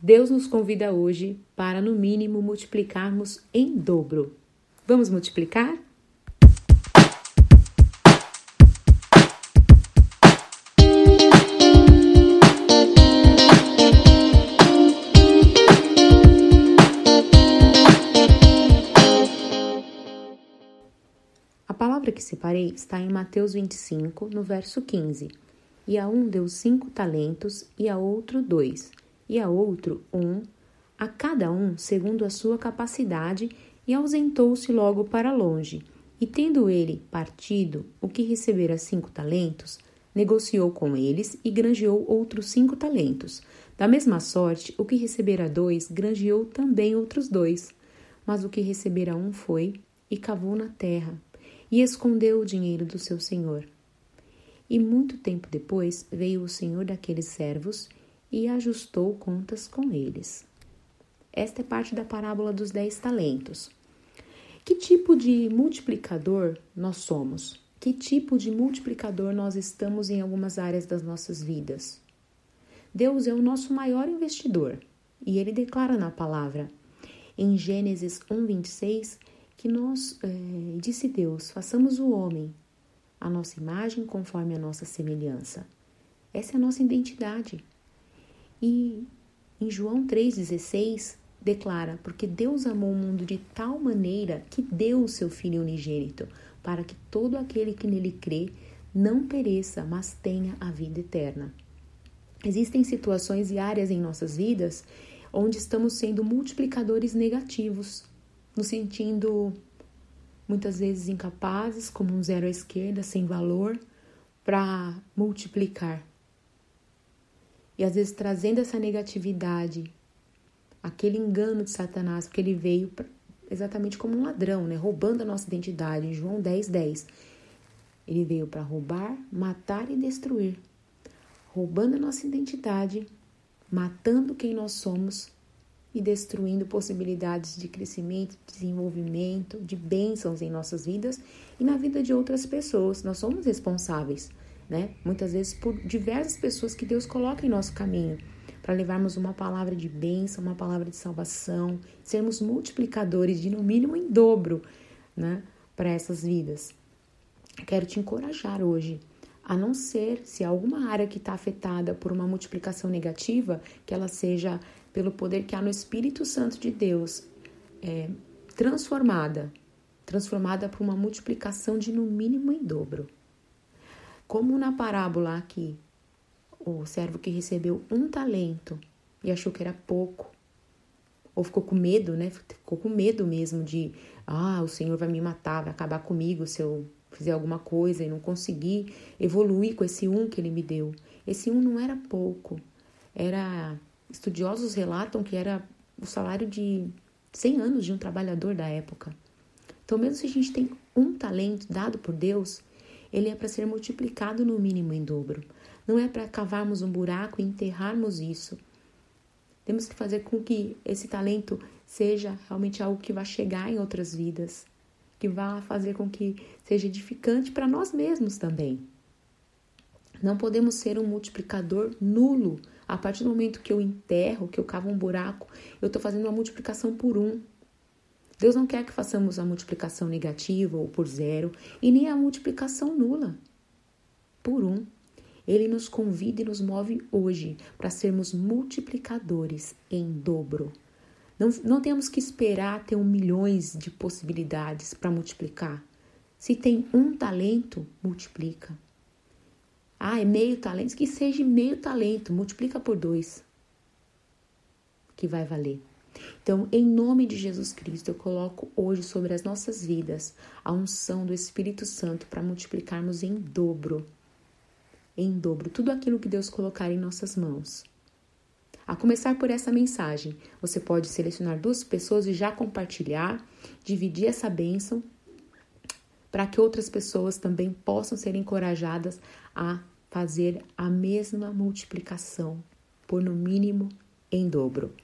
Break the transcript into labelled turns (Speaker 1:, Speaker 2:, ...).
Speaker 1: Deus nos convida hoje para, no mínimo, multiplicarmos em dobro. Vamos multiplicar? A palavra que separei está em Mateus 25, no verso 15. E a um deu cinco talentos, e a outro dois e a outro um, a cada um segundo a sua capacidade, e ausentou-se logo para longe. E tendo ele partido o que recebera cinco talentos, negociou com eles e granjeou outros cinco talentos. Da mesma sorte, o que recebera dois, granjeou também outros dois. Mas o que recebera um foi e cavou na terra, e escondeu o dinheiro do seu senhor. E muito tempo depois veio o senhor daqueles servos e ajustou contas com eles. Esta é parte da parábola dos dez talentos. Que tipo de multiplicador nós somos? Que tipo de multiplicador nós estamos em algumas áreas das nossas vidas? Deus é o nosso maior investidor e ele declara na palavra, em Gênesis 1,26, que nós, é, disse Deus, façamos o homem a nossa imagem conforme a nossa semelhança. Essa é a nossa identidade. E em João 3,16 declara: Porque Deus amou o mundo de tal maneira que deu o seu Filho unigênito, para que todo aquele que nele crê não pereça, mas tenha a vida eterna. Existem situações e áreas em nossas vidas onde estamos sendo multiplicadores negativos, nos sentindo muitas vezes incapazes, como um zero à esquerda, sem valor, para multiplicar e às vezes trazendo essa negatividade, aquele engano de Satanás, porque ele veio pra, exatamente como um ladrão, né? roubando a nossa identidade. Em João 10, 10. Ele veio para roubar, matar e destruir, roubando a nossa identidade, matando quem nós somos e destruindo possibilidades de crescimento, desenvolvimento, de bênçãos em nossas vidas e na vida de outras pessoas. Nós somos responsáveis né? Muitas vezes por diversas pessoas que Deus coloca em nosso caminho para levarmos uma palavra de bênção, uma palavra de salvação, sermos multiplicadores de no mínimo em dobro, né, para essas vidas. Quero te encorajar hoje a não ser se alguma área que está afetada por uma multiplicação negativa, que ela seja pelo poder que há no Espírito Santo de Deus é, transformada, transformada por uma multiplicação de no mínimo em dobro. Como na parábola aqui, o servo que recebeu um talento e achou que era pouco, ou ficou com medo, né? Ficou com medo mesmo de, ah, o Senhor vai me matar, vai acabar comigo se eu fizer alguma coisa e não conseguir evoluir com esse um que ele me deu. Esse um não era pouco, era. Estudiosos relatam que era o salário de 100 anos de um trabalhador da época. Então, mesmo se a gente tem um talento dado por Deus, ele é para ser multiplicado no mínimo em dobro. Não é para cavarmos um buraco e enterrarmos isso. Temos que fazer com que esse talento seja realmente algo que vá chegar em outras vidas, que vá fazer com que seja edificante para nós mesmos também. Não podemos ser um multiplicador nulo. A partir do momento que eu enterro, que eu cavo um buraco, eu estou fazendo uma multiplicação por um. Deus não quer que façamos a multiplicação negativa ou por zero e nem a multiplicação nula por um. Ele nos convida e nos move hoje para sermos multiplicadores em dobro. Não, não temos que esperar ter um milhões de possibilidades para multiplicar. Se tem um talento, multiplica. Ah, é meio talento? Que seja meio talento, multiplica por dois. Que vai valer. Então, em nome de Jesus Cristo, eu coloco hoje sobre as nossas vidas a unção do Espírito Santo para multiplicarmos em dobro, em dobro, tudo aquilo que Deus colocar em nossas mãos. A começar por essa mensagem, você pode selecionar duas pessoas e já compartilhar, dividir essa bênção, para que outras pessoas também possam ser encorajadas a fazer a mesma multiplicação, por no mínimo em dobro.